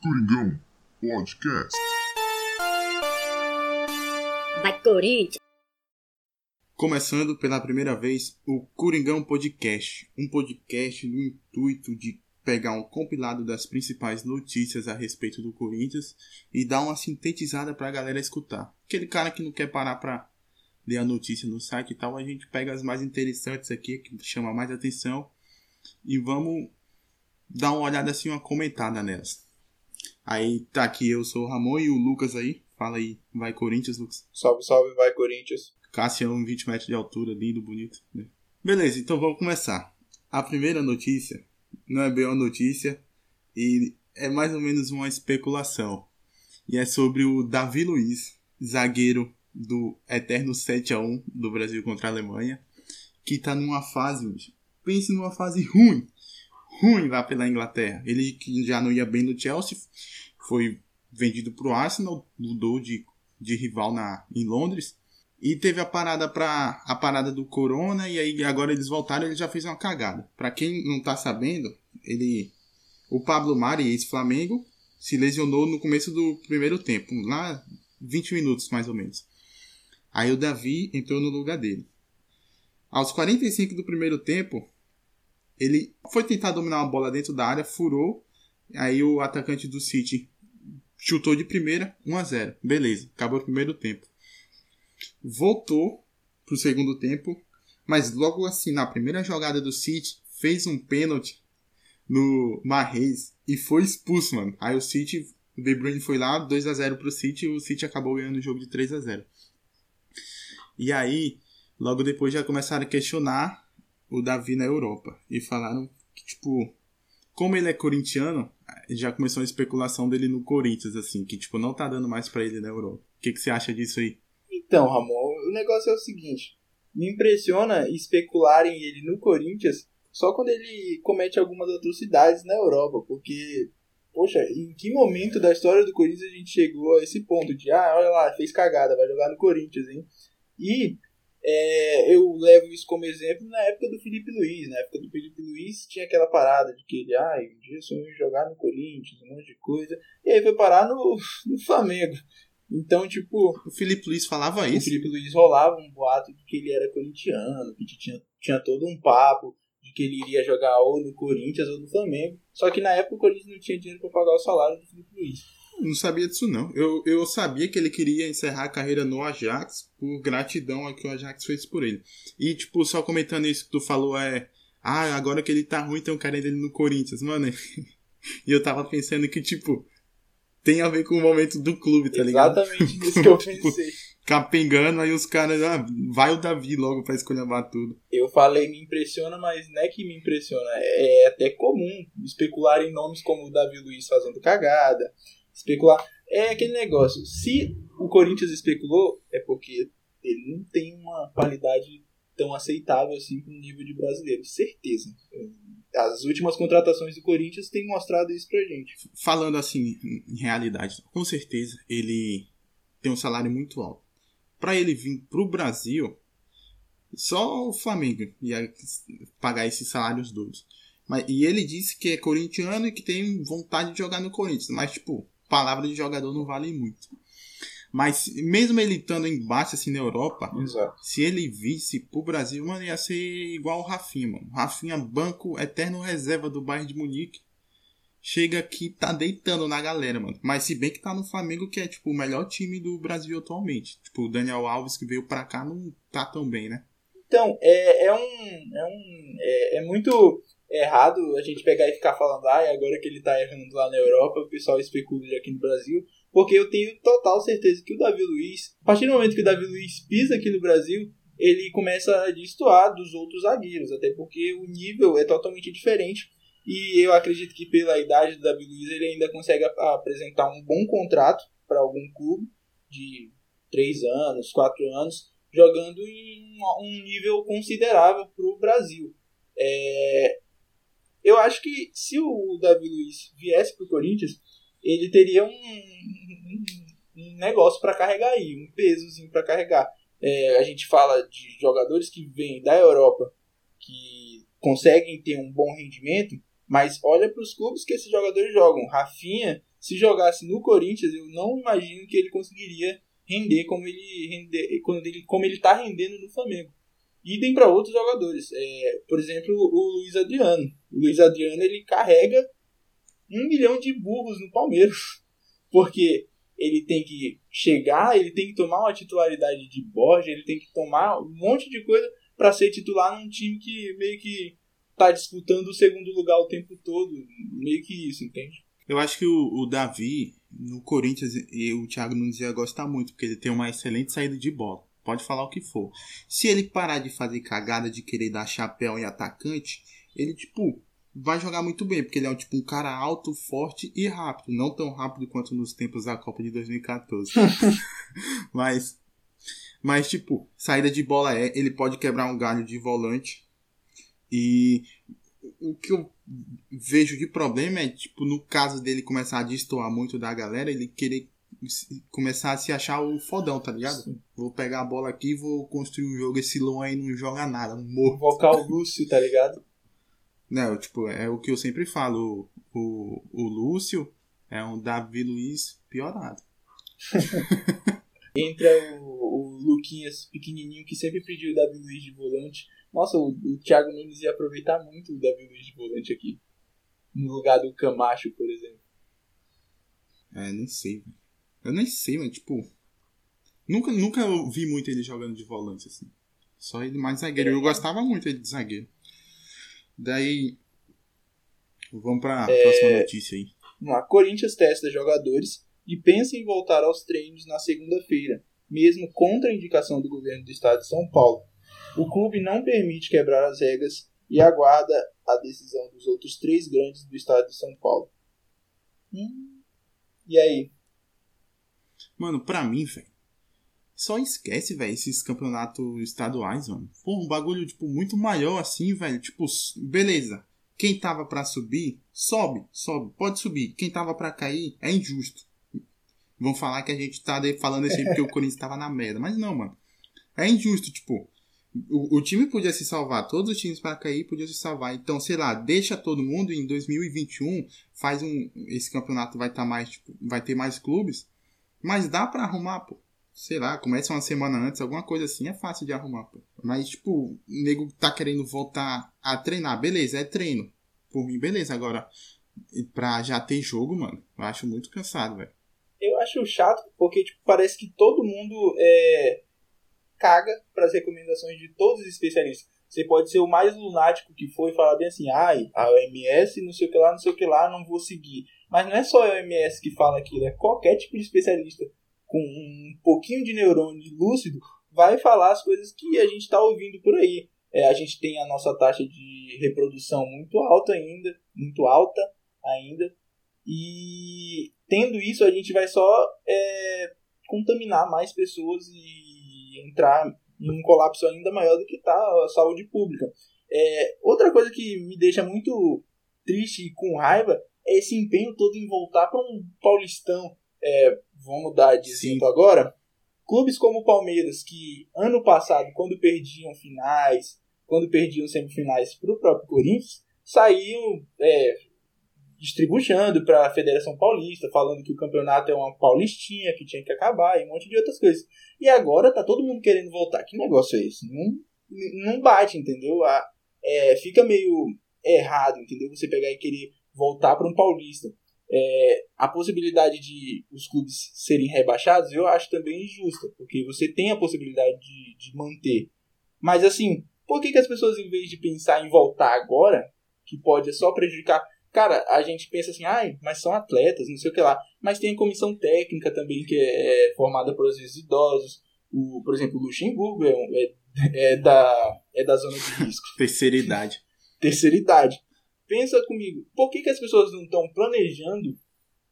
Coringão Podcast. Vai Corinthians! Começando pela primeira vez o Coringão Podcast, um podcast no intuito de pegar um compilado das principais notícias a respeito do Corinthians e dar uma sintetizada pra galera escutar. Aquele cara que não quer parar pra ler a notícia no site e tal, a gente pega as mais interessantes aqui, que chama mais atenção, e vamos dar uma olhada assim, uma comentada nelas. Aí tá aqui, eu sou o Ramon e o Lucas aí. Fala aí, vai Corinthians, Lucas. Salve, salve, vai Corinthians. Cassião, 20 metros de altura, lindo, bonito. né? Beleza, então vamos começar. A primeira notícia não é bem uma notícia e é mais ou menos uma especulação. E é sobre o Davi Luiz, zagueiro do eterno 7 a 1 do Brasil contra a Alemanha, que tá numa fase, pense numa fase ruim, ruim lá pela Inglaterra. Ele que já não ia bem no Chelsea, foi vendido pro Arsenal, mudou de, de rival na, em Londres. E teve a parada para a parada do Corona e aí agora eles voltaram, ele já fez uma cagada. Para quem não tá sabendo, ele o Pablo Mari, ex-Flamengo, se lesionou no começo do primeiro tempo, lá 20 minutos mais ou menos. Aí o Davi entrou no lugar dele. Aos 45 do primeiro tempo, ele foi tentar dominar uma bola dentro da área, furou. Aí o atacante do City chutou de primeira, 1 a 0. Beleza, acabou o primeiro tempo. Voltou pro segundo tempo, mas logo assim, na primeira jogada do City, fez um pênalti no Marreis e foi expulso, mano. Aí o City, o De Bruyne foi lá, 2 a 0 pro City e o City acabou ganhando o jogo de 3 a 0. E aí, logo depois já começaram a questionar o Davi na Europa e falaram que tipo, como ele é corintiano, já começou a especulação dele no Corinthians assim, que tipo não tá dando mais pra ele na Europa. O que que você acha disso aí? Então, Ramon, o negócio é o seguinte: me impressiona especularem ele no Corinthians só quando ele comete algumas atrocidades na Europa, porque, poxa, em que momento da história do Corinthians a gente chegou a esse ponto de, ah, olha lá, fez cagada, vai jogar no Corinthians, hein? E é, eu levo isso como exemplo na época do Felipe Luiz. Na época do Felipe Luiz tinha aquela parada de que ele, ah, um dia sonhou jogar no Corinthians, um monte de coisa, e aí foi parar no, no Flamengo. Então, tipo, O Felipe Luiz falava o isso. Felipe Luiz rolava um boato de que ele era corintiano, que tinha, tinha todo um papo de que ele iria jogar ou no Corinthians ou no Flamengo. Só que na época o Corinthians não tinha dinheiro para pagar o salário do Felipe Luiz. Não sabia disso não. Eu, eu sabia que ele queria encerrar a carreira no Ajax por gratidão ao que o Ajax fez por ele. E tipo, só comentando isso que tu falou é, ah, agora que ele tá ruim, tem um cara dele no Corinthians, mano. e eu tava pensando que tipo tem a ver com o momento do clube, tá ligado? Exatamente nisso que eu pensei. Capengando, aí os caras, ah, vai o Davi logo pra escolher tudo. Eu falei me impressiona, mas não é que me impressiona. É até comum especular em nomes como o Davi Luiz fazendo cagada. Especular. É aquele negócio. Se o Corinthians especulou, é porque ele não tem uma qualidade tão aceitável assim com o nível de brasileiro. Certeza. As últimas contratações do Corinthians têm mostrado isso pra gente. Falando assim, em realidade, com certeza ele tem um salário muito alto. Pra ele vir pro Brasil, só o Flamengo ia pagar esses salários todos. Mas, e ele disse que é corintiano e que tem vontade de jogar no Corinthians. Mas, tipo, palavra de jogador não vale muito. Mas mesmo ele estando embaixo assim na Europa, Exato. se ele visse pro Brasil, mano, ia ser igual o Rafinha, mano. Rafinha, banco eterno reserva do Bayern de Munique. Chega aqui, tá deitando na galera, mano. Mas se bem que tá no Flamengo, que é, tipo, o melhor time do Brasil atualmente. Tipo, o Daniel Alves que veio pra cá não tá tão bem, né? Então, é, é um. É, um é, é muito errado a gente pegar e ficar falando, ah, agora que ele tá errando lá na Europa, o pessoal especula aqui no Brasil. Porque eu tenho total certeza que o Davi Luiz, a partir do momento que o Davi Luiz pisa aqui no Brasil, ele começa a destoar dos outros zagueiros, até porque o nível é totalmente diferente. E eu acredito que pela idade do Davi Luiz ele ainda consegue ap- apresentar um bom contrato para algum clube de 3 anos, 4 anos, jogando em um- um nível considerável para o Brasil. É, eu acho que se o Davi Luiz viesse para o Corinthians, ele teria um, um- um negócio para carregar aí, um pesozinho para carregar. É, a gente fala de jogadores que vêm da Europa, que conseguem ter um bom rendimento, Mas olha para os clubes que esses jogadores jogam. Rafinha, se jogasse no Corinthians, eu não imagino que ele conseguiria render como ele render, quando ele como ele está rendendo no Flamengo. Idem para outros jogadores. É, por exemplo, o Luiz Adriano. O Luiz Adriano ele carrega um milhão de burros no Palmeiras. Porque ele tem que chegar, ele tem que tomar uma titularidade de Borja, ele tem que tomar um monte de coisa para ser titular num time que meio que tá disputando o segundo lugar o tempo todo. Meio que isso, entende? Eu acho que o, o Davi, no Corinthians, e o Thiago Nunes ia gostar muito, porque ele tem uma excelente saída de bola. Pode falar o que for. Se ele parar de fazer cagada de querer dar chapéu em atacante, ele, tipo, vai jogar muito bem, porque ele é um, tipo, um cara alto, forte e rápido. Não tão rápido quanto nos tempos da Copa de 2014. mas, mas, tipo, saída de bola é, ele pode quebrar um galho de volante. E o que eu vejo de problema é, tipo, no caso dele começar a destoar muito da galera, ele querer começar a se achar o fodão, tá ligado? Sim. Vou pegar a bola aqui vou construir um jogo. Esse Luan aí não joga nada, morro. Vocal Lúcio, tá ligado? Não, tipo, é o que eu sempre falo. O, o Lúcio é um Davi Luiz piorado. Entra o, o Luquinhas pequenininho que sempre pediu o Davi Luiz de volante. Nossa, o, o Thiago Nunes ia aproveitar muito o Davi Luiz de volante aqui. No lugar do Camacho, por exemplo. É, nem sei, velho. Eu nem sei, mas tipo. Nunca, nunca vi muito ele jogando de volante, assim. Só ele mais zagueiro. Eu gostava muito ele de zagueiro. Daí. Vamos pra é... próxima notícia aí. A Corinthians testa jogadores e pensa em voltar aos treinos na segunda-feira, mesmo contra a indicação do governo do estado de São Paulo. O clube não permite quebrar as regras e aguarda a decisão dos outros três grandes do estado de São Paulo. Hum. E aí? Mano, pra mim, velho, só esquece, velho, esses campeonatos estaduais, mano. Pô, um bagulho, tipo, muito maior assim, velho. Tipo, beleza. Quem tava para subir, sobe, sobe, pode subir. Quem tava para cair, é injusto. Vão falar que a gente tá falando assim porque o Corinthians tava na merda. Mas não, mano. É injusto, tipo. O, o time podia se salvar, todos os times para cair podiam se salvar. Então, sei lá, deixa todo mundo em 2021, faz um. Esse campeonato vai estar tá mais, tipo, vai ter mais clubes. Mas dá para arrumar, pô sei lá, começa uma semana antes, alguma coisa assim, é fácil de arrumar, pô. Mas, tipo, o nego tá querendo voltar a treinar, beleza, é treino. Por mim, beleza. Agora, pra já ter jogo, mano, eu acho muito cansado, velho. Eu acho chato, porque, tipo, parece que todo mundo é, caga pras recomendações de todos os especialistas. Você pode ser o mais lunático que for e falar bem assim, ai, a OMS, não sei o que lá, não sei o que lá, não vou seguir. Mas não é só a OMS que fala aquilo, é qualquer tipo de especialista com um pouquinho de neurônio lúcido, vai falar as coisas que a gente está ouvindo por aí. É, a gente tem a nossa taxa de reprodução muito alta ainda, muito alta ainda, e tendo isso a gente vai só é, contaminar mais pessoas e entrar em um colapso ainda maior do que está a saúde pública. É, outra coisa que me deixa muito triste e com raiva esse empenho todo em voltar para um paulistão é, vamos mudar de exemplo agora. Clubes como o Palmeiras, que ano passado, quando perdiam finais, quando perdiam semifinais para o próprio Corinthians, saíam é, distribuindo para a Federação Paulista, falando que o campeonato é uma paulistinha, que tinha que acabar e um monte de outras coisas. E agora tá todo mundo querendo voltar. Que negócio é esse? Não, não bate, entendeu? A, é, fica meio errado, entendeu? Você pegar e querer voltar para um paulista é, a possibilidade de os clubes serem rebaixados eu acho também injusta, porque você tem a possibilidade de, de manter. Mas assim, por que, que as pessoas, em vez de pensar em voltar agora, que pode só prejudicar. Cara, a gente pensa assim, ai, mas são atletas, não sei o que lá. Mas tem a comissão técnica também, que é, é formada por vezes idosos. O, por exemplo, o Luxemburgo é, é, é, da, é da zona de risco. Terceira idade. Terceira idade. Pensa comigo, por que, que as pessoas não estão planejando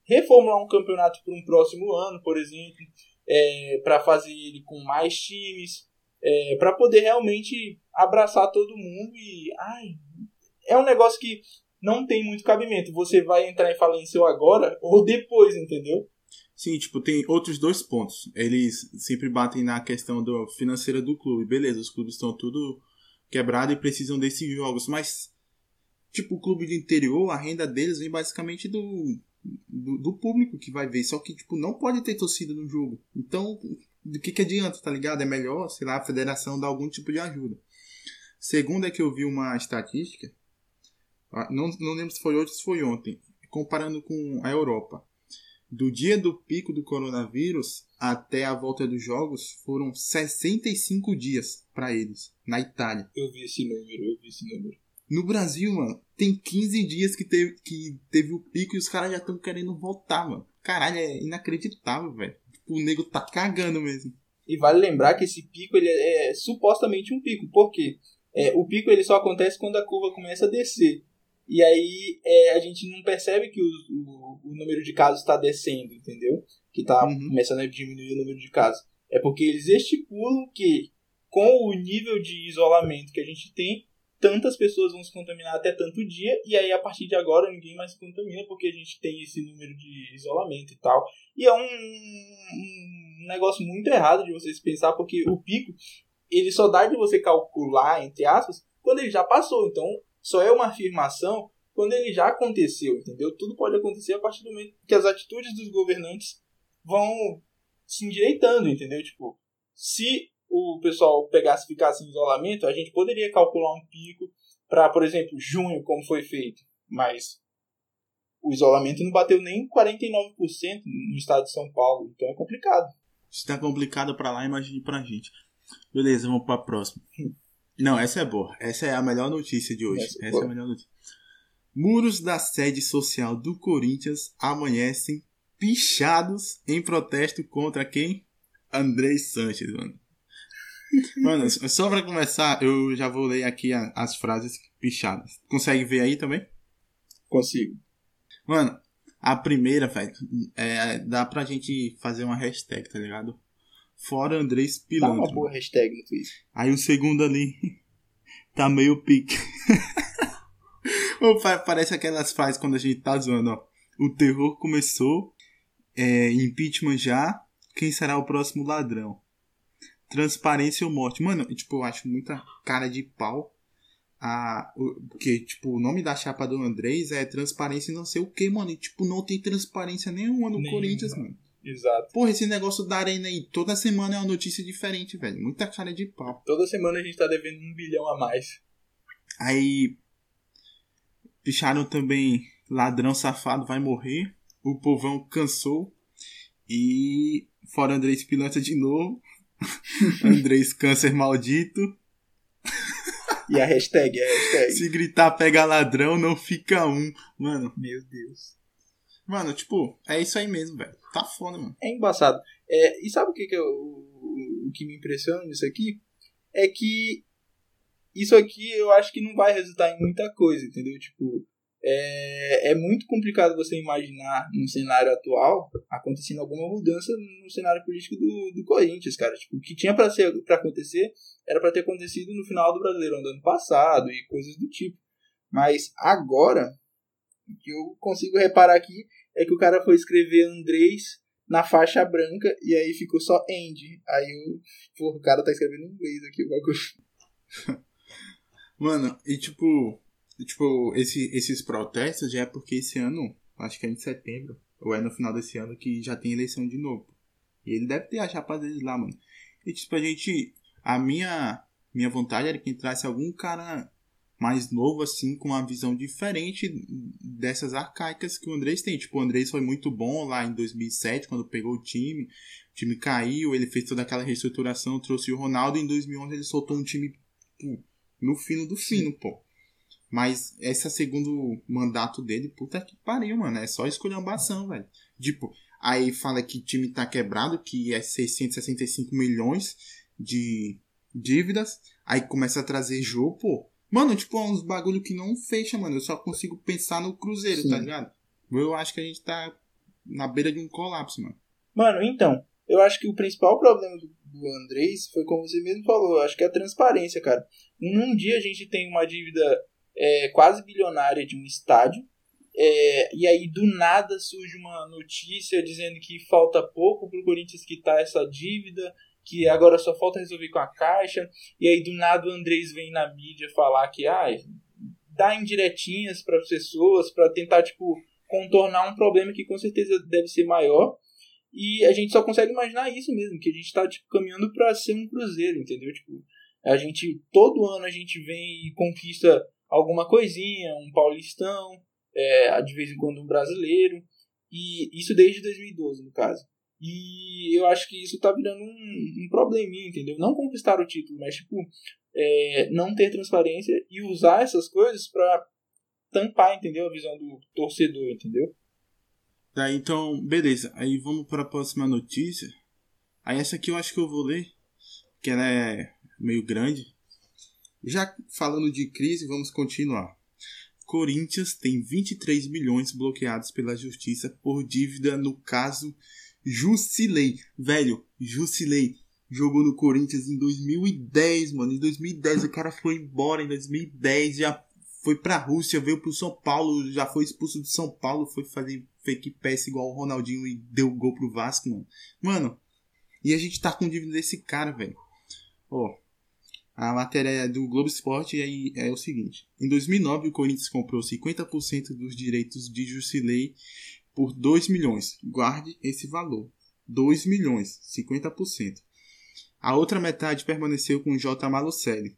reformular um campeonato para um próximo ano, por exemplo, é, para fazer ele com mais times, é, para poder realmente abraçar todo mundo e ai, é um negócio que não tem muito cabimento. Você vai entrar em falência agora ou depois, entendeu? Sim, tipo, tem outros dois pontos. Eles sempre batem na questão do financeira do clube. Beleza, os clubes estão tudo quebrados e precisam desses jogos, mas tipo, o clube de interior, a renda deles vem basicamente do, do, do público que vai ver. Só que, tipo, não pode ter torcida no jogo. Então, do que que adianta, tá ligado? É melhor, sei lá, a federação dar algum tipo de ajuda. Segundo é que eu vi uma estatística, ah, não, não lembro se foi hoje ou se foi ontem, comparando com a Europa. Do dia do pico do coronavírus até a volta dos jogos foram 65 dias para eles, na Itália. Eu vi esse número, eu vi esse número. No Brasil, mano, tem 15 dias que teve, que teve o pico e os caras já estão querendo voltar, mano. Caralho, é inacreditável, velho. Tipo, o nego tá cagando mesmo. E vale lembrar que esse pico ele é, é supostamente um pico. Por quê? É, o pico ele só acontece quando a curva começa a descer. E aí é, a gente não percebe que o, o, o número de casos está descendo, entendeu? Que está Uhum. começando a diminuir o número de casos. É porque eles estipulam que com o nível de isolamento que a gente tem, tantas pessoas vão se contaminar até tanto dia, e aí a partir de agora ninguém mais se contamina porque a gente tem esse número de isolamento e tal. E é um, um negócio muito errado de vocês pensar, porque o pico, ele só dá de você calcular, entre aspas, quando ele já passou. Então, só é uma afirmação quando ele já aconteceu, entendeu? Tudo pode acontecer a partir do momento que as atitudes dos governantes vão se endireitando, entendeu? Tipo, se o pessoal pegasse ficasse em isolamento, a gente poderia calcular um pico para, por exemplo, junho, como foi feito. Mas o isolamento não bateu nem 49% no estado de São Paulo, então é complicado. Se tá complicado pra lá, imagine pra gente. Beleza, vamos pra próxima. Não, essa é boa. Essa é a melhor notícia de hoje. Essa Essa, é é boa. a melhor notícia. Muros da sede social do Corinthians amanhecem pichados em protesto contra quem? Andrei Sanches, mano. Mano, só pra começar, eu já vou ler aqui a- as frases pichadas. Consegue ver aí também? Consigo. Mano, a primeira, velho, é, dá pra gente fazer uma hashtag, tá ligado? Fora Andrés Dá Pilantra. uma boa hashtag no Twitter. Aí o segundo ali tá meio pique. Parece aquelas frases quando a gente tá zoando, ó. O terror começou, é, impeachment já, quem será o próximo ladrão? Transparência ou morte? Mano, tipo, eu acho muita cara de pau. A, o, porque, tipo, o nome da chapa do Andrés é transparência e não sei o que, mano. E, tipo, não tem transparência nenhuma no Nenhuma. Corinthians, mano. Exato. Porra, esse negócio da arena aí, toda semana é uma notícia diferente, velho. Muita cara de pau. Toda semana a gente tá devendo um bilhão a mais. Aí picharam também ladrão safado vai morrer. O povão cansou. E fora Andrés Pilantra de novo. Andrés câncer maldito. E a hashtag, a hashtag. Se gritar pega ladrão, não fica um. Mano, Meu Deus. mano, tipo, é isso aí mesmo, velho. Tá foda, mano. É embaçado. É, e sabe o que, que eu- o, o que me impressiona nisso aqui? É que isso aqui eu acho que não vai resultar em muita coisa, entendeu? Tipo, é, é muito complicado você imaginar no cenário atual acontecendo alguma mudança no cenário político do, do Corinthians, cara. Tipo, o que tinha pra ser para acontecer era pra ter acontecido no final do Brasileirão do ano passado e coisas do tipo. Mas agora, o que eu consigo reparar aqui é que o cara foi escrever Andrés na faixa branca e aí ficou só Andy. Aí o, porra, o cara tá escrevendo em inglês aqui o bagulho. Mano, e tipo, tipo, esse, esses protestos já é porque esse ano, acho que é em setembro, ou é no final desse ano que já tem eleição de novo. E ele deve ter a chapa deles lá, mano. E tipo, a gente. A minha, minha vontade era que entrasse algum cara mais novo, assim, com uma visão diferente dessas arcaicas que o Andrés tem. Tipo, o Andrés foi muito bom lá em 2007, quando pegou o time. O time caiu, ele fez toda aquela reestruturação, trouxe o Ronaldo. Em 2011 ele soltou um time pô, no fino do fino, pô. Mas esse segundo mandato dele, puta que pariu, mano. É só esculhambação, velho. Tipo, aí fala que o time tá quebrado, que é 665 milhões de dívidas. Aí começa a trazer jogo, pô. Mano, tipo, é uns bagulho que não fecha, mano. Eu só consigo pensar no Cruzeiro, Sim. tá ligado? Eu acho que a gente tá na beira de um colapso, mano. Mano, então, eu acho que o principal problema do, do Andrés foi como você mesmo falou, eu acho que é a transparência, cara. Num dia a gente tem uma dívida é, quase bilionária de um estádio, é, e aí do nada surge uma notícia dizendo que falta pouco pro Corinthians quitar essa dívida, que agora só falta resolver com a Caixa, e aí do nada o Andrés vem na mídia falar que ah, dar indiretinhas para as pessoas, para tentar, tipo, contornar um problema que com certeza deve ser maior. E a gente só consegue imaginar isso mesmo, que a gente tá, tipo, caminhando para ser um cruzeiro, entendeu? Tipo, a gente, todo ano a gente vem e conquista alguma coisinha, um paulistão, é, de vez em quando um brasileiro, e isso desde 2012, no caso. E eu acho que isso tá virando um, um probleminha, entendeu? Não conquistar o título, mas, tipo, é, não ter transparência e usar essas coisas para tampar, entendeu? A visão do torcedor, entendeu? Tá, então, beleza. Aí vamos para a próxima notícia. Aí essa aqui eu acho que eu vou ler, que ela é meio grande. Já falando de crise, vamos continuar. Corinthians tem 23 milhões bloqueados pela justiça por dívida no caso Jusilei. Velho, Jusilei jogou no Corinthians em 2010, mano. Em 2010 o cara foi embora. Em 2010 já foi pra Rússia, veio pro São Paulo, já foi expulso do São Paulo, foi fazer fake pass igual o Ronaldinho e deu gol pro Vasco, mano. Mano, e a gente tá com dívida desse cara, velho. Ó, a matéria é do Globo Esporte é o seguinte. Em 2009, o Corinthians comprou 50% dos direitos de Jusilei por 2 milhões. Guarde esse valor. 2 milhões, 50%. A outra metade permaneceu com o J. Malucelli,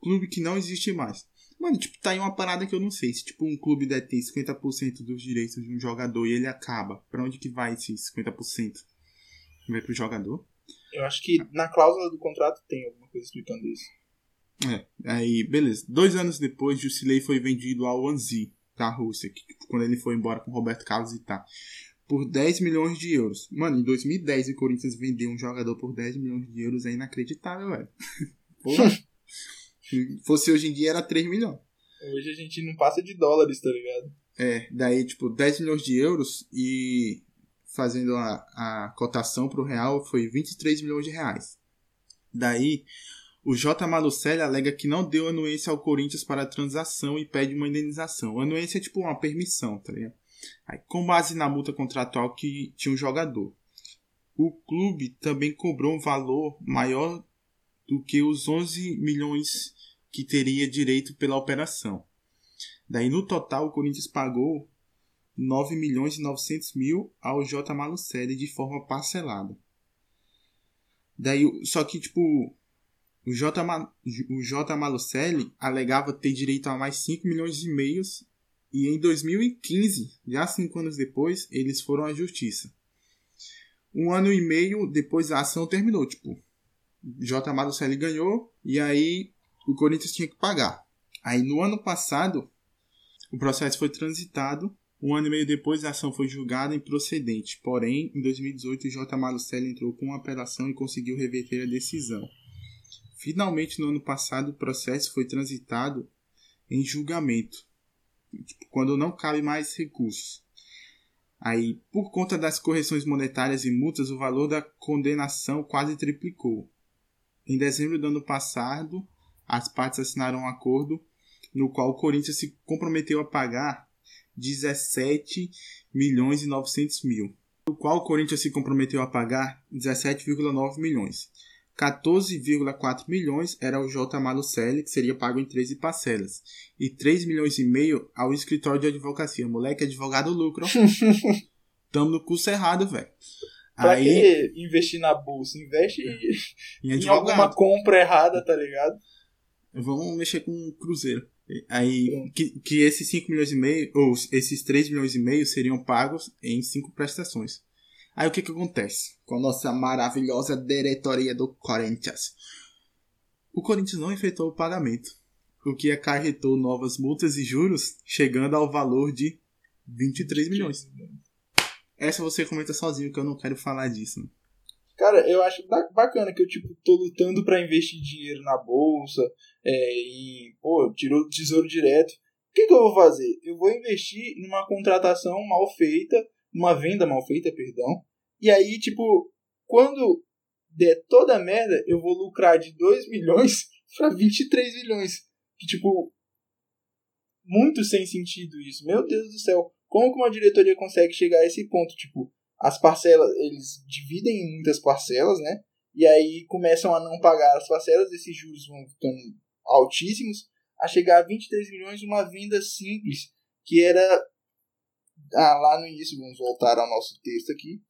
clube que não existe mais. Mano, tipo, tá aí uma parada que eu não sei. Se, tipo, um clube detém 50% dos direitos de um jogador e ele acaba, pra onde que vai esses 50%? Vai pro jogador? Eu acho que na cláusula do contrato tem alguma coisa explicando isso. É, aí, beleza. Dois anos depois, Jusilei foi vendido ao Anzi, da Rússia, que, quando ele foi embora com Roberto Carlos e tá. Por 10 milhões de euros. Mano, em 2010 o Corinthians vendeu um jogador por 10 milhões de euros é inacreditável, velho. Porra. Se fosse hoje em dia era 3 milhões. Hoje a gente não passa de dólares, tá ligado? É, daí, tipo, 10 milhões de euros e fazendo a, a cotação pro real foi 23 milhões de reais. Daí, o J. Malucelli alega que não deu anuência ao Corinthians para a transação e pede uma indenização. Anuência é tipo uma permissão, tá ligado? Aí, com base na multa contratual que tinha um jogador. O clube também cobrou um valor maior do que os 11 milhões que teria direito pela operação. Daí, no total, o Corinthians pagou 9 milhões e 900 mil ao J. Malucelli de forma parcelada. Daí, só que, tipo, o J. Ma, J. Malucelli alegava ter direito a mais 5 milhões e meios e em 2015, já cinco anos depois, eles foram à justiça. Um ano e meio depois a ação terminou, tipo, J. Malucelli ganhou e aí o Corinthians tinha que pagar. Aí no ano passado, o processo foi transitado. Um ano e meio depois, a ação foi julgada improcedente. Porém, em 2018, o J. Malucelli entrou com uma apelação e conseguiu reverter a decisão. Finalmente, no ano passado, o processo foi transitado em julgamento, tipo, quando não cabe mais recursos. Aí, por conta das correções monetárias e multas, o valor da condenação quase triplicou. Em dezembro do ano passado, as partes assinaram um acordo no qual o Corinthians se comprometeu a pagar 17 milhões e 900 mil, no qual o Corinthians se comprometeu a pagar 17,9 milhões. 14,4 milhões era o J. Malucelli, que seria pago em 13 parcelas. E 3 milhões e meio ao escritório de advocacia. Moleque, advogado lucro. Tamo no curso errado, velho. Pra Aí, que investir na bolsa? Investe em, em alguma compra errada, tá ligado? Vamos mexer com o Cruzeiro. Aí, que, que esses 5 milhões e meio, ou esses 3 milhões e meio seriam pagos em 5 prestações. Aí o que que acontece com a nossa maravilhosa diretoria do Corinthians? O Corinthians não efetuou o pagamento, o que acarretou novas multas e juros, chegando ao valor de 23 milhões. Essa você comenta sozinho, que eu não quero falar disso. Né? Cara, eu acho bacana que eu, tipo, tô lutando para investir dinheiro na bolsa, é, e, pô, tirou tesouro direto. O que, que eu vou fazer? Eu vou investir numa contratação mal feita, uma venda mal feita, perdão, e aí, tipo, quando der toda a merda, eu vou lucrar de 2 milhões para 23 milhões. Que, tipo, muito sem sentido isso. Meu Deus do céu. Como que uma diretoria consegue chegar a esse ponto? Tipo, as parcelas, eles dividem em muitas parcelas, né? E aí começam a não pagar as parcelas, esses juros vão ficando altíssimos. a chegar a 23 milhões uma venda simples, que era ah, lá no início, vamos voltar ao nosso texto aqui,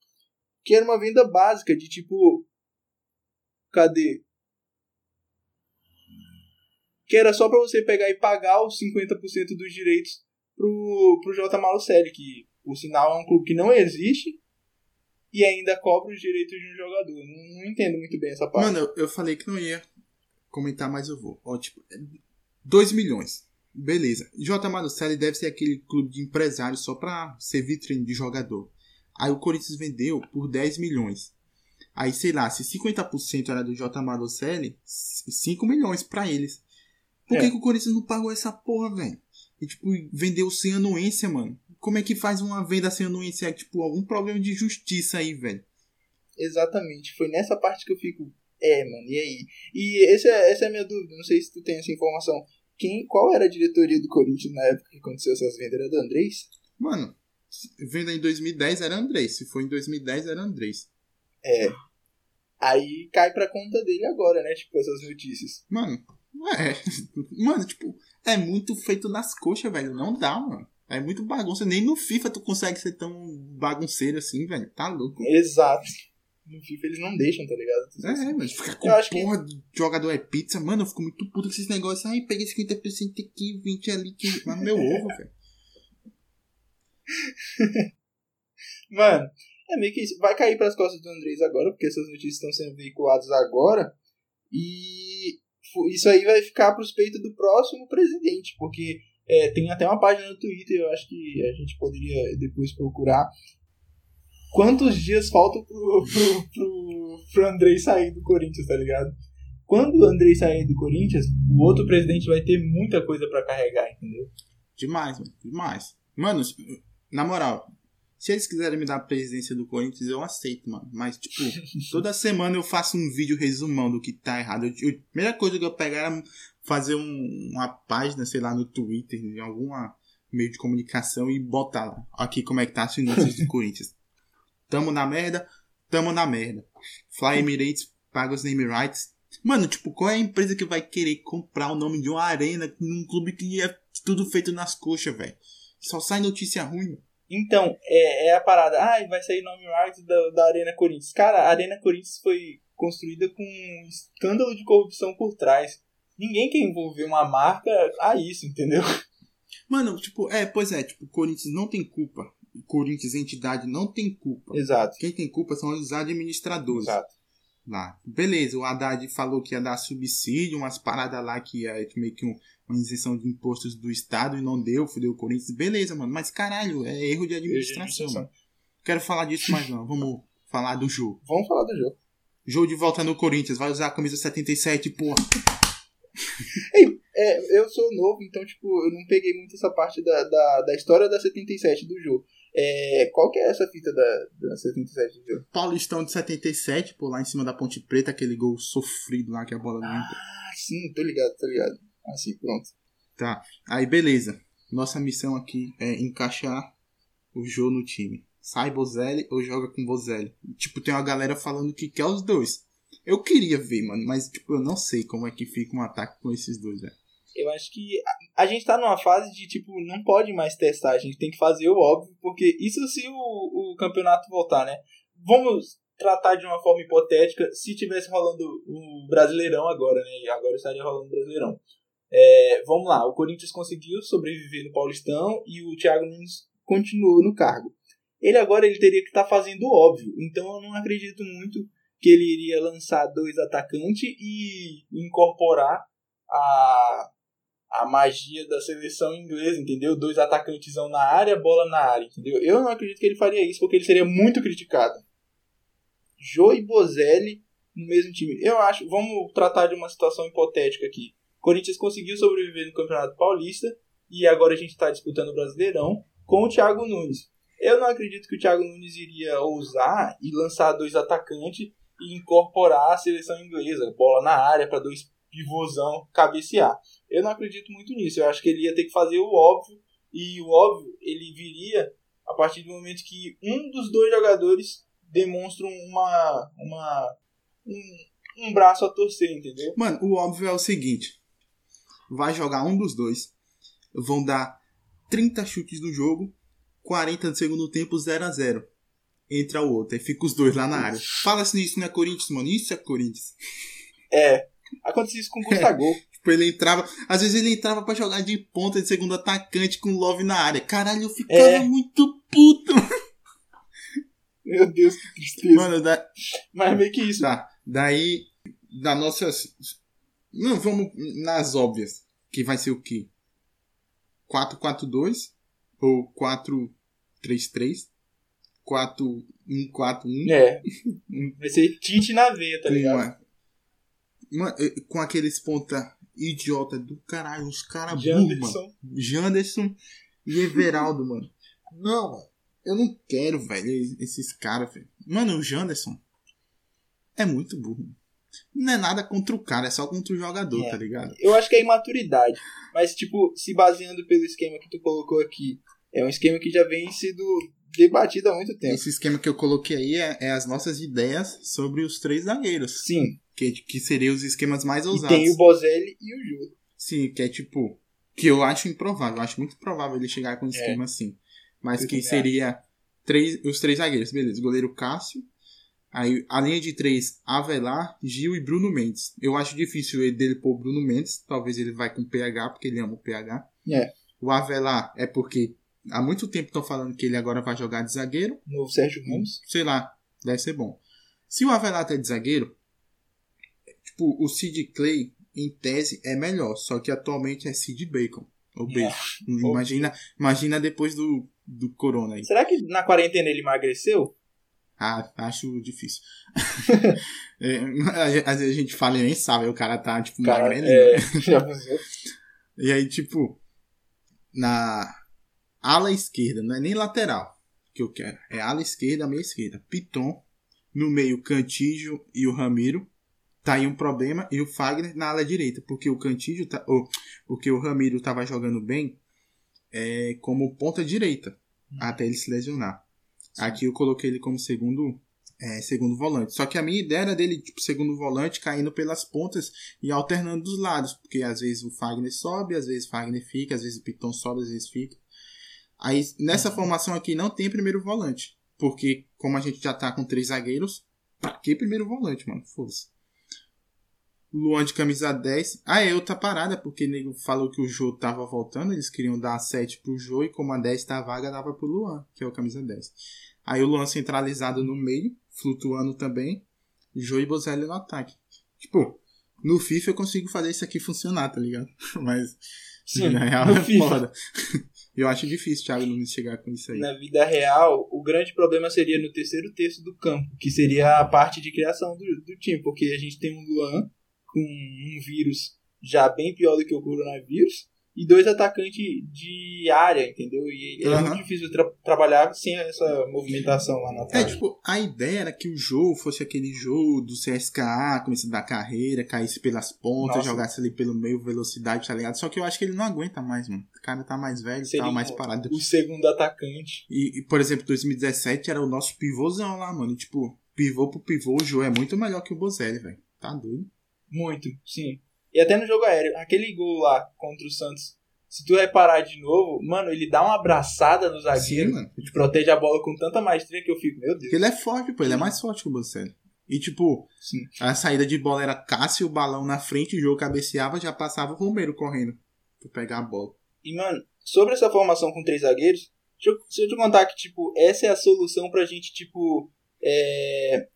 que era uma venda básica de tipo cadê? Que era só para você pegar e pagar os 50% dos direitos pro, pro J. Malucelli, que por sinal é um clube que não existe e ainda cobra os direitos de um jogador. Não, não entendo muito bem essa parte. Mano, eu, eu falei que não ia comentar, mas eu vou. Ó, tipo, 2 milhões. Beleza. J. Malucelli deve ser aquele clube de empresários só pra ser vitrine de jogador. Aí o Corinthians vendeu por 10 milhões. Aí, sei lá, se 50% era do J. Malucelli, 5 milhões pra eles. Por É. que, que o Corinthians não pagou essa porra, velho? E, tipo, vendeu sem anuência, mano. Como é que faz uma venda sem anuência? É, tipo, algum problema de justiça aí, velho. Exatamente. Foi nessa parte que eu fico. É, mano, e aí? E esse é, essa é a minha dúvida. Não sei se tu tem essa informação. Quem, qual era a diretoria do Corinthians na época que aconteceu essas vendas? Era do Andrés? Mano, venda em 2010 era Andrés. Se for em 2010 era Andrés. É. Aí cai pra conta dele agora, né? Tipo, essas notícias. Mano, é. Mano, tipo, é muito feito nas coxas, velho. Não dá, mano. É muito bagunça. Nem no FIFA tu consegue ser tão bagunceiro assim, velho. Tá louco. Exato. No FIFA eles não deixam, tá ligado? É, mas ficar com Eu que- porra de jogador é pizza, mano, eu fico muito puto com esses negócios. Ai, peguei 50% aqui, 20 ali, que. Mas meu ovo, velho. Mano, é meio que isso. Vai cair pras costas do Andrés agora, porque essas notícias estão sendo veiculadas agora. E isso aí vai ficar pros peitos do próximo presidente, porque é, tem até uma página no Twitter, eu acho que a gente poderia depois procurar. Quantos dias faltam pro, pro, pro, pro Andrei sair do Corinthians, tá ligado? Quando o Andrei sair do Corinthians, o outro presidente vai ter muita coisa pra carregar, entendeu? Demais, mano. Demais. Mano, na moral, se eles quiserem me dar a presidência do Corinthians, eu aceito, mano. Mas, tipo, toda semana eu faço um vídeo resumão do que tá errado. Eu, eu- a primeira coisa que eu pegar era fazer um- uma página, sei lá, no Twitter, em algum meio de comunicação e botar lá. Aqui como é que tá as finanças do Corinthians. Tamo na merda, tamo na merda. Fly Emirates paga os name rights. Mano, tipo, qual é a empresa que vai querer comprar o nome de uma arena num clube que é tudo feito nas coxas, velho? Só sai notícia ruim. Então, é, é a parada. Ah, vai sair nome rights da, da Arena Corinthians. Cara, a Arena Corinthians foi construída com um escândalo de corrupção por trás. Ninguém quer envolver uma marca a isso, entendeu? Mano, tipo, é, pois é, tipo, o Corinthians não tem culpa. Corinthians, entidade, não tem culpa. Exato. Quem tem culpa são os administradores. Exato. lá. Beleza, o Haddad falou que ia dar subsídio, umas paradas lá que ia meio que um- uma isenção de impostos do Estado e não deu, fudeu o Corinthians. Beleza, mano, mas caralho, é erro de administração, administração. mano. Quero falar disso mais não, vamos falar do jogo. Vamos falar do jogo. Jogo de volta no Corinthians, vai usar a camisa 77, porra. É, eu sou novo, então, tipo, eu não peguei muito essa parte da, da, da história da 77 do jogo. É, qual que é essa fita da, da 77 do jogo? Paulistão de 77, pô, lá em cima da Ponte Preta, aquele gol sofrido lá que a bola não entra. Ah, sim, tô ligado, tô ligado. Assim, pronto. Tá, aí beleza. Nossa missão aqui é encaixar o jogo no time. Sai Bozelli ou joga com Bozelli. Tipo, tem uma galera falando que quer os dois. Eu queria ver, mano, mas tipo, eu não sei como é que fica um ataque com esses dois, velho. Eu acho que a, gente tá numa fase de, tipo, não pode mais testar, a gente tem que fazer o óbvio, porque isso se o, o campeonato voltar, né? Vamos tratar de uma forma hipotética, se tivesse rolando o Brasileirão agora, né? Agora estaria rolando o Brasileirão. É, vamos lá, o Corinthians conseguiu sobreviver no Paulistão e o Thiago Nunes continuou no cargo. Ele agora ele teria que estar fazendo o óbvio, então eu não acredito muito que ele iria lançar dois atacantes e incorporar a, a magia da seleção inglesa, entendeu? Dois atacantes na área, bola na área, entendeu? Eu não acredito que ele faria isso, porque ele seria muito criticado. Jô e Bozelli no mesmo time. Eu acho, vamos tratar de uma situação hipotética aqui. Corinthians conseguiu sobreviver no Campeonato Paulista e agora a gente está disputando o Brasileirão com o Thiago Nunes. Eu não acredito que o Thiago Nunes iria ousar e lançar dois atacantes e incorporar a seleção inglesa, bola na área para dois pivôzão cabecear. Eu não acredito muito nisso. Eu acho que ele ia ter que fazer o óbvio e o óbvio ele viria a partir do momento que um dos dois jogadores demonstra uma uma um, um braço a torcer, entendeu? Mano, o óbvio é o seguinte. vai jogar um dos dois. Vão dar 30 chutes no jogo, 40 no segundo tempo, 0 a 0 Entra o outro, aí fica os dois lá na área. Fala se isso não é Corinthians, mano. Isso é Corinthians. É. Aconteceu isso com o Gustavo. Tipo, ele entrava. Às vezes ele entrava pra jogar de ponta de segundo atacante com Love na área. Caralho, eu ficava É. muito puto. Meu Deus, que tristeza. Mano, da, Mas meio que isso. tá. Daí, da nossa. Não, vamos nas óbvias. Que vai ser o quê? 4-4-2? Ou 4-3-3? 4-1-4-1? É. Vai ser Tite na veia, tá ligado? uma- uma- eh, com aqueles ponta idiota do caralho, os caras burros, mano. Janderson. Janderson e Everaldo, mano. Não, mano. Eu não quero, velho, esses caras, velho. Mano, o Janderson é muito burro. Não é nada contra o cara, é só contra o jogador, É. tá ligado? Eu acho que é imaturidade. Mas, tipo, se baseando pelo esquema que tu colocou aqui, é um esquema que já vem sido debatido há muito tempo. Esse esquema que eu coloquei aí é, é as nossas ideias sobre os três zagueiros. Sim. Que, que seriam os esquemas mais E ousados. tem o Bozelli e o Júlio. Sim, que é tipo. Que eu acho improvável. Eu acho muito provável ele chegar com um esquema assim. Mas É. Eu que seria três, os três zagueiros. Beleza, goleiro Cássio. Aí a linha de três, Avelar, Gil e Bruno Mendes. Eu acho difícil ele dele pôr Bruno Mendes. Talvez ele vai com PH, porque ele ama o PH. É. O Avelar é porque há muito tempo estão falando que ele agora vai jogar de zagueiro. No Sérgio Ramos. Sei lá, deve ser bom. Se o Avelar tá de zagueiro, tipo, o Sid Clay, em tese, é melhor. Só que atualmente é Sid Bacon. Ou Bacon. Imagina, imagina depois do, do Corona aí. Será que na quarentena ele emagreceu? Ah, acho difícil. É, às vezes a gente fala e nem sabe, o cara tá, tipo, Cara, magrelinho. é? E aí, tipo, na ala esquerda, não é nem lateral que eu quero. É ala esquerda, meia esquerda. Piton, no meio Cantígio e o Ramiro. Tá aí um problema. E o Fagner na ala direita. Porque o Cantígio, tá, ou, porque o Ramiro tava jogando bem é, como ponta direita. Até ele se lesionar. Aqui eu coloquei ele como segundo, é, segundo volante. Só que a minha ideia era dele, tipo, segundo volante, caindo pelas pontas e alternando dos lados. Porque às vezes o Fagner sobe, às vezes o Fagner fica, às vezes o Piton sobe, às vezes fica. Aí nessa formação aqui não tem primeiro volante. Porque como a gente já tá com três zagueiros, pra que primeiro volante, mano? Foda-se. Luan de camisa 10. Ah, é outra parada, porque nego falou que o Jô tava voltando, eles queriam dar a 7 pro Jô e como a 10 tá vaga, dava pro Luan, que é o camisa 10. Aí o Luan centralizado no meio, flutuando também, Jô e Bozelli no ataque. Tipo, no FIFA eu consigo fazer isso aqui funcionar, tá ligado? Mas Sim, na real é FIFA. foda. Eu acho difícil Thiago Nunes chegar com isso aí. Na vida real, o grande problema seria no terceiro terço do campo, que seria a parte de criação do, do time, porque a gente tem um Luan com um vírus já bem pior do que o coronavírus e dois atacantes de área, entendeu? E é Aham. muito difícil tra- trabalhar sem essa movimentação lá na É, ataque. tipo, a ideia era que o jogo fosse aquele jogo do CSKA, começo da carreira, caísse pelas pontas, Nossa. jogasse ali pelo meio, velocidade, tá ligado? Só que eu acho que ele não aguenta mais, mano. O cara tá mais velho, Seria tá mais parado. o segundo atacante. E, e, por exemplo, 2017 era o nosso pivôzão lá, mano. E, tipo, pivô pro pivô, o Jô é muito melhor que o Bozelli, velho. Tá doido. Muito, sim. E até no jogo aéreo, aquele gol lá contra o Santos, se tu reparar de novo, mano, ele dá uma abraçada no Sim, zagueiro, mano. e protege a bola com tanta maestria que eu fico, meu Deus. Porque ele é forte, pô. Ele é mais forte que o Bozelli. E, tipo, Sim. a saída de bola era Cássio, o balão na frente, o jogo cabeceava, já passava o Romero correndo pra pegar a bola. E, mano, sobre essa formação com três zagueiros, deixa eu, deixa eu te contar que, tipo, essa é a solução pra gente, tipo, é,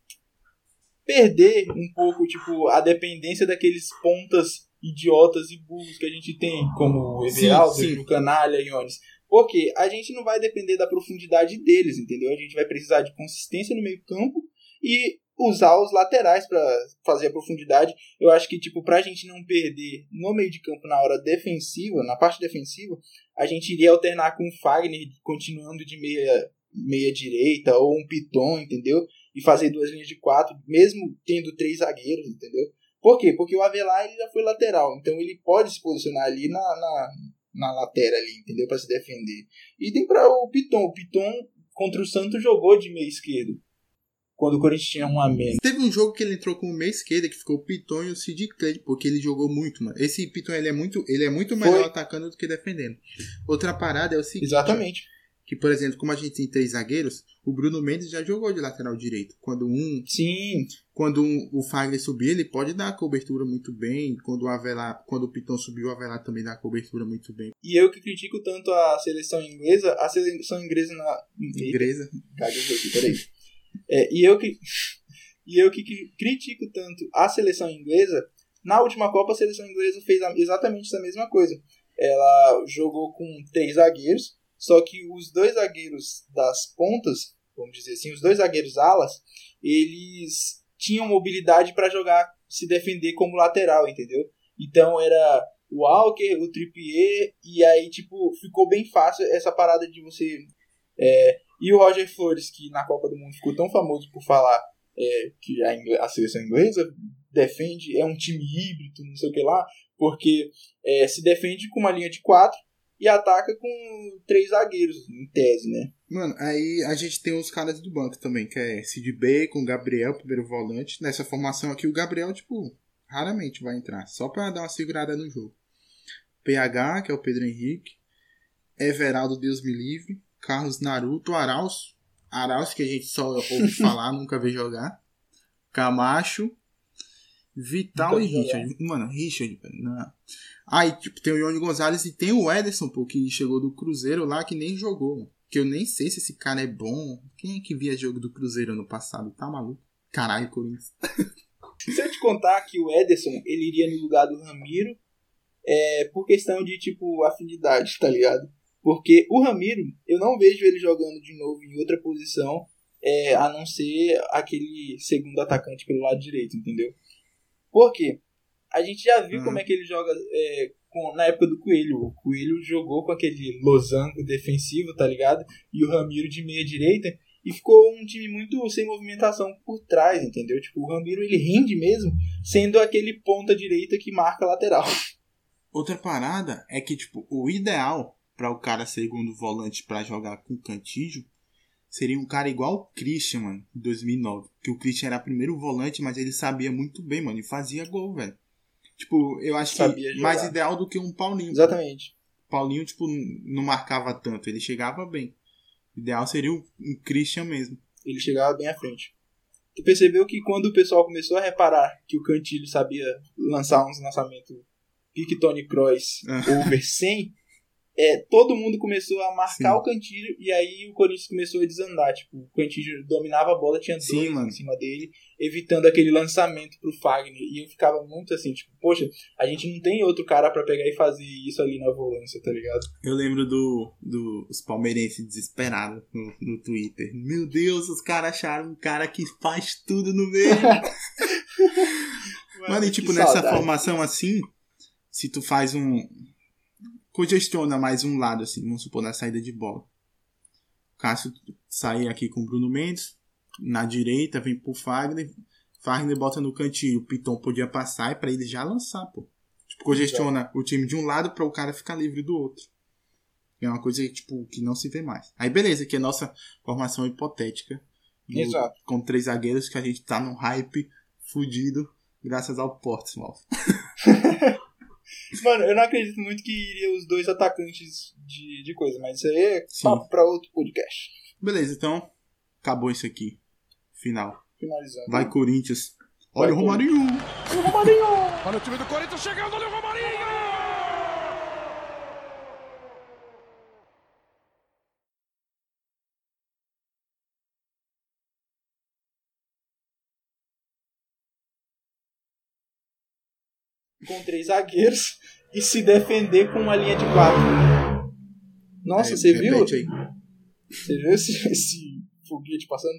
perder um pouco, tipo, a dependência daqueles pontas idiotas e burros que a gente tem, como o Everaldo, o Canalha e Iones. Porque a gente não vai depender da profundidade deles, entendeu? A gente vai precisar de consistência no meio campo e usar os laterais pra fazer a profundidade. Eu acho que, tipo, pra gente não perder no meio de campo na hora defensiva, na parte defensiva, a gente iria alternar com o Fagner continuando de meia, meia direita ou um Piton, entendeu? E fazer duas linhas de quatro, mesmo tendo três zagueiros, entendeu? Por quê? Porque o Avelar ele já foi lateral, então ele pode se posicionar ali na, na, na lateral ali, entendeu? Pra se defender. E tem para o Piton. O Piton contra o Santos jogou de meia esquerdo. quando o Corinthians tinha um a menos. Teve um jogo que ele entrou com o meia esquerda, que ficou o Piton e o Sid Clay, porque ele jogou muito, mano. Esse Piton, ele é muito, ele é muito melhor Foi. atacando do que defendendo. Outra parada é o seguinte, Exatamente. Que, por exemplo, como a gente tem três zagueiros, o Bruno Mendes já jogou de lateral direito. Quando um, Sim, quando um, o Fagner subir, ele pode dar a cobertura muito bem. Quando o Avelar, quando o Piton subiu, o Avelar também dá a cobertura muito bem. e eu que critico tanto a seleção inglesa, a seleção inglesa na. Igreja. Gaguejei aqui, peraí. É, e eu que. E eu que cri- critico tanto a seleção inglesa, na última Copa a seleção inglesa fez a- exatamente essa mesma coisa. Ela jogou com três zagueiros, só que os dois zagueiros das pontas, vamos dizer assim, os dois zagueiros alas, eles tinham mobilidade para jogar, se defender como lateral, entendeu? Então era o Walker, o Trippier, e aí, tipo, ficou bem fácil essa parada de você. é, e o Roger Flores, que na Copa do Mundo ficou tão famoso por falar é, que a, a seleção inglesa defende, é um time híbrido, não sei o que lá, porque é, se defende com uma linha de quatro e ataca com três zagueiros, em tese, né? Mano, aí a gente tem os caras do banco também, que é Sid Bacon, Gabriel, primeiro volante. Nessa formação aqui, o Gabriel, tipo, raramente vai entrar, só pra dar uma segurada no jogo. PH, que é o Pedro Henrique. Everaldo, Deus me livre. Carlos Naruto, Arauz. Arauz, que a gente só ouve falar, nunca vê jogar. Camacho. Vital Nunca e. Richard. Mano, Richard. Não. Aí, tipo, tem o Ione Gonzalez e tem o Ederson, pô, que chegou do Cruzeiro lá, que nem jogou, mano. Que eu nem sei se esse cara é bom. Quem é que via jogo do Cruzeiro ano passado? Tá maluco? Caralho, Corinthians. Se eu te contar que o Ederson ele iria no lugar do Ramiro, é por questão de tipo afinidade, tá ligado? Porque o Ramiro, eu não vejo ele jogando de novo em outra posição, é, a não ser aquele segundo atacante pelo lado direito, entendeu? Por quê? A gente já viu Uhum. como é que ele joga é, com- na época do Coelho. O Coelho jogou com aquele losango defensivo, tá ligado? E o Ramiro de meia direita. E ficou um time muito sem movimentação por trás, entendeu? Tipo, o Ramiro ele rende mesmo sendo aquele ponta direita que marca a lateral. Outra parada é que, tipo, o ideal pra o cara segundo volante pra jogar com Cantígio seria um cara igual o Christian, mano, em 2009. Que o Christian era primeiro volante, mas ele sabia muito bem, mano, e fazia gol, velho. Tipo, eu acho Sabia que jogar. mais ideal do que um Paulinho. Exatamente. Paulinho, tipo, não marcava tanto, ele chegava bem. O ideal seria um Christian mesmo. Ele chegava bem à frente. Tu percebeu que quando o pessoal começou a reparar que o Cantilho sabia lançar uns lançamentos pique Tony Kroos Ah. over 100, é, todo mundo começou a marcar Sim. o Cantilho e aí o Corinthians começou a desandar. Tipo, o Cantilho dominava a bola, tinha Sim, dois mano. em cima dele, evitando aquele lançamento pro Fagner. E eu ficava muito assim, tipo, poxa, a gente não tem outro cara pra pegar e fazer isso ali na volância, tá ligado? Eu lembro do, do os palmeirenses desesperados no, no Twitter. Meu Deus, os caras acharam um cara que faz tudo no meio. Mano, e tipo, nessa saudade. formação assim, se tu faz um. Congestiona mais um lado, assim, vamos supor, na saída de bola. O Cássio sai aqui com o Bruno Mendes, na direita, vem pro Fagner. Fagner bota no cantinho, o Piton podia passar e pra ele já lançar, pô. Tipo, congestiona o time de um lado pra o cara ficar livre do outro. É uma coisa tipo, que não se vê mais. Aí beleza, que é a nossa formação hipotética. Do- Exato. Com três zagueiros que a gente tá num hype fudido graças ao Portsmouth. Mano, eu não acredito muito que iria os dois atacantes de, de coisa, mas isso aí é Sim. papo pra outro podcast. Beleza, então acabou isso aqui. Final. Finalizando. Vai Corinthians. Olha Vai, o Romarinho. Olha o time do Corinthians chegando, olha o Romarinho! Com três zagueiros e se defender com uma linha de quatro. Nossa, É, você viu? aí. Você viu esse, esse foguete passando?